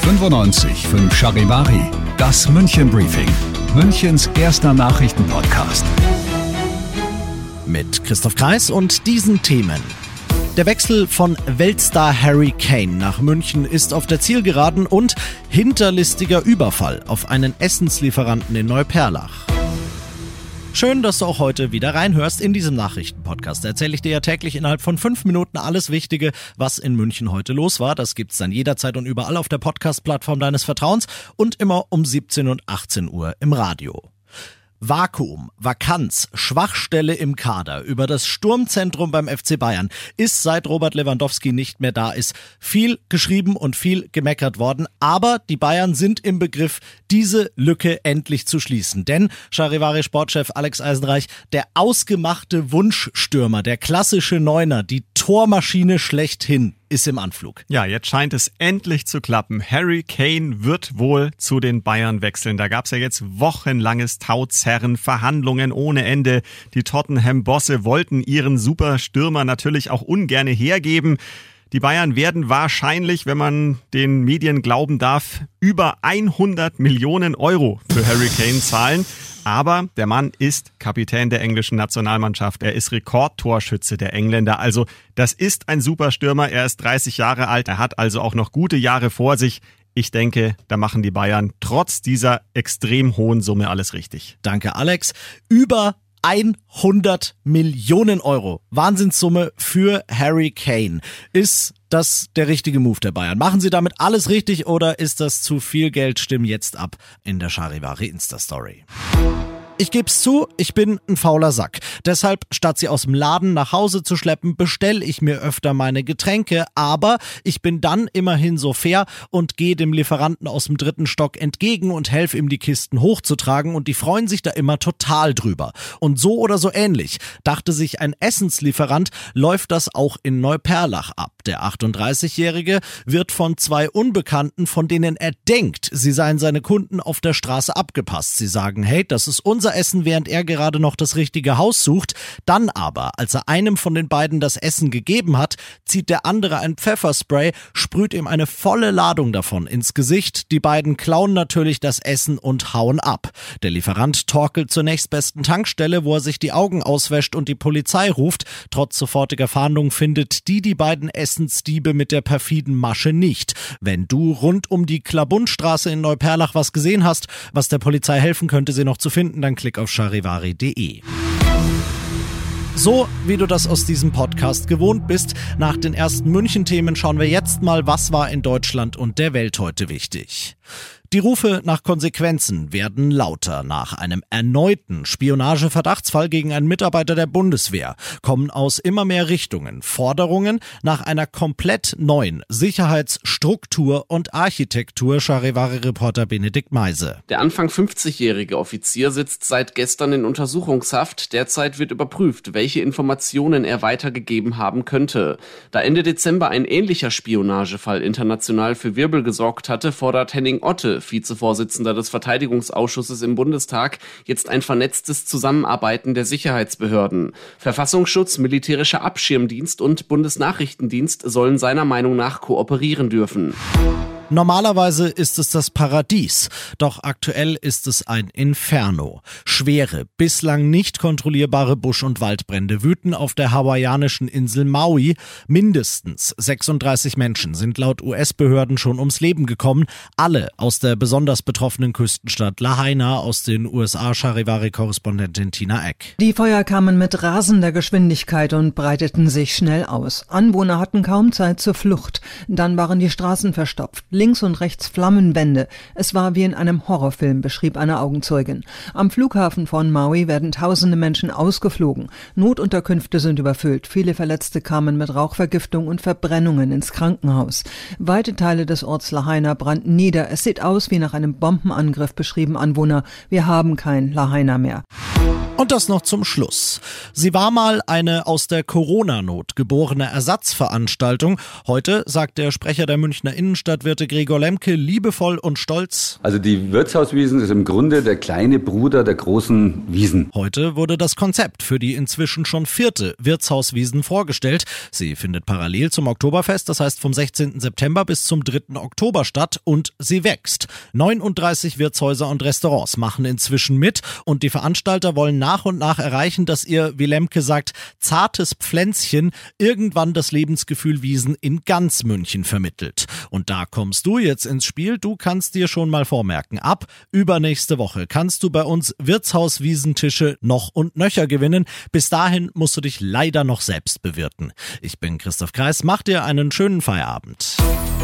95 5 Charivari, das München Briefing, Münchens erster Nachrichtenpodcast. Mit Christoph Kreis und diesen Themen. Der Wechsel von Weltstar Harry Kane nach München ist auf der Zielgeraden und hinterlistiger Überfall auf einen Essenslieferanten in Neuperlach. Schön, dass du auch heute wieder reinhörst in diesem Nachrichtenpodcast. Erzähle ich dir ja täglich innerhalb von fünf Minuten alles Wichtige, was in München heute los war. Das gibt's dann jederzeit und überall auf der Podcast-Plattform deines Vertrauens und immer um 17 und 18 Uhr im Radio. Vakuum, Vakanz, Schwachstelle im Kader über das Sturmzentrum beim FC Bayern ist seit Robert Lewandowski nicht mehr da ist viel geschrieben und viel gemeckert worden, aber die Bayern sind im Begriff, diese Lücke endlich zu schließen. Denn Charivari Sportchef Alex Eisenreich, der ausgemachte Wunschstürmer, der klassische Neuner, die Tormaschine schlechthin, ist im Anflug. Ja, jetzt scheint es endlich zu klappen. Harry Kane wird wohl zu den Bayern wechseln. Da gab es ja jetzt wochenlanges Tauzerren, Verhandlungen ohne Ende. Die Tottenham-Bosse wollten ihren Superstürmer natürlich auch ungerne hergeben. Die Bayern werden wahrscheinlich, wenn man den Medien glauben darf, über 100 Millionen Euro für Harry Kane zahlen. Aber der Mann ist Kapitän der englischen Nationalmannschaft. Er ist Rekordtorschütze der Engländer. Also das ist ein Superstürmer. Er ist 30 Jahre alt. Er hat also auch noch gute Jahre vor sich. Ich denke, da machen die Bayern trotz dieser extrem hohen Summe alles richtig. Danke, Alex. Über 100 Millionen Euro. Wahnsinnssumme für Harry Kane. Ist das der richtige Move der Bayern? Machen sie damit alles richtig oder ist das zu viel Geld? Stimmen jetzt ab in der Charivari Insta-Story. Ich geb's zu, ich bin ein fauler Sack. Deshalb, statt sie aus dem Laden nach Hause zu schleppen, bestelle ich mir öfter meine Getränke, aber ich bin dann immerhin so fair und gehe dem Lieferanten aus dem dritten Stock entgegen und helfe ihm die Kisten hochzutragen und die freuen sich da immer total drüber. Und so oder so ähnlich, dachte sich ein Essenslieferant, läuft das auch in Neuperlach ab. Der 38-Jährige wird von zwei Unbekannten, von denen er denkt, sie seien seine Kunden auf der Straße abgepasst. Sie sagen, hey, das ist unser Essen, während er gerade noch das richtige Haus sucht. Dann aber, als er einem von den beiden das Essen gegeben hat, zieht der andere ein Pfefferspray, sprüht ihm eine volle Ladung davon ins Gesicht. Die beiden klauen natürlich das Essen und hauen ab. Der Lieferant torkelt zur nächstbesten Tankstelle, wo er sich die Augen auswäscht und die Polizei ruft. Trotz sofortiger Fahndung findet die die beiden Essensdiebe mit der perfiden Masche nicht. Wenn du rund um die Klabundstraße in Neuperlach was gesehen hast, was der Polizei helfen könnte, sie noch zu finden, dann Klick auf charivari.de. So wie du das aus diesem Podcast gewohnt bist, nach den ersten München-Themen schauen wir jetzt mal, was war in Deutschland und der Welt heute wichtig. Die Rufe nach Konsequenzen werden lauter. Nach einem erneuten Spionageverdachtsfall gegen einen Mitarbeiter der Bundeswehr kommen aus immer mehr Richtungen Forderungen nach einer komplett neuen Sicherheitsstruktur und Architektur, Charivari-Reporter Benedikt Meise. Der Anfang 50-jährige Offizier sitzt seit gestern in Untersuchungshaft. Derzeit wird überprüft, welche Informationen er weitergegeben haben könnte. Da Ende Dezember ein ähnlicher Spionagefall international für Wirbel gesorgt hatte, fordert Henning Otte Vizevorsitzender des Verteidigungsausschusses im Bundestag, jetzt ein vernetztes Zusammenarbeiten der Sicherheitsbehörden. Verfassungsschutz, militärischer Abschirmdienst und Bundesnachrichtendienst sollen seiner Meinung nach kooperieren dürfen. Normalerweise ist es das Paradies, doch aktuell ist es ein Inferno. Schwere, bislang nicht kontrollierbare Busch- und Waldbrände wüten auf der hawaiianischen Insel Maui. Mindestens 36 Menschen sind laut US-Behörden schon ums Leben gekommen, alle aus der besonders betroffenen Küstenstadt Lahaina aus den USA Charivari-Korrespondentin Tina Eck. Die Feuer kamen mit rasender Geschwindigkeit und breiteten sich schnell aus. Anwohner hatten kaum Zeit zur Flucht. Dann waren die Straßen verstopft links und rechts Flammenwände. Es war wie in einem Horrorfilm, beschrieb eine Augenzeugin. Am Flughafen von Maui werden tausende Menschen ausgeflogen. Notunterkünfte sind überfüllt. Viele Verletzte kamen mit Rauchvergiftung und Verbrennungen ins Krankenhaus. Weite Teile des Orts Lahaina brannten nieder. Es sieht aus wie nach einem Bombenangriff, beschrieben Anwohner. Wir haben kein Lahaina mehr. Und das noch zum Schluss. Sie war mal eine aus der Corona-Not geborene Ersatzveranstaltung. Heute sagt der Sprecher der Münchner Innenstadtwirte Gregor Lemke liebevoll und stolz. Also die Wirtshauswiesen ist im Grunde der kleine Bruder der großen Wiesen. Heute wurde das Konzept für die inzwischen schon vierte Wirtshauswiesen vorgestellt. Sie findet parallel zum Oktoberfest, das heißt vom 16. September bis zum 3. Oktober statt und sie wächst. 39 Wirtshäuser und Restaurants machen inzwischen mit und die Veranstalter wollen nach und nach erreichen, dass ihr, wie Lemke sagt, zartes Pflänzchen irgendwann das Lebensgefühl Wiesen in ganz München vermittelt. Und da kommst du jetzt ins Spiel. Du kannst dir schon mal vormerken. Ab übernächste Woche kannst du bei uns Wirtshauswiesentische noch und nöcher gewinnen. Bis dahin musst du dich leider noch selbst bewirten. Ich bin Christoph Kreis. Mach dir einen schönen Feierabend.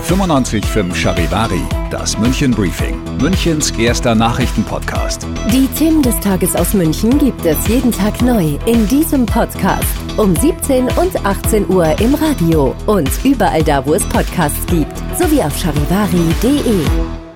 95.5 Charivari, das München Briefing, Münchens erster Nachrichtenpodcast. Die Themen des Tages aus München gibt es jeden Tag neu in diesem Podcast. Um 17 und 18 Uhr im Radio und überall da, wo es Podcasts gibt. Sowie auf charivari.de.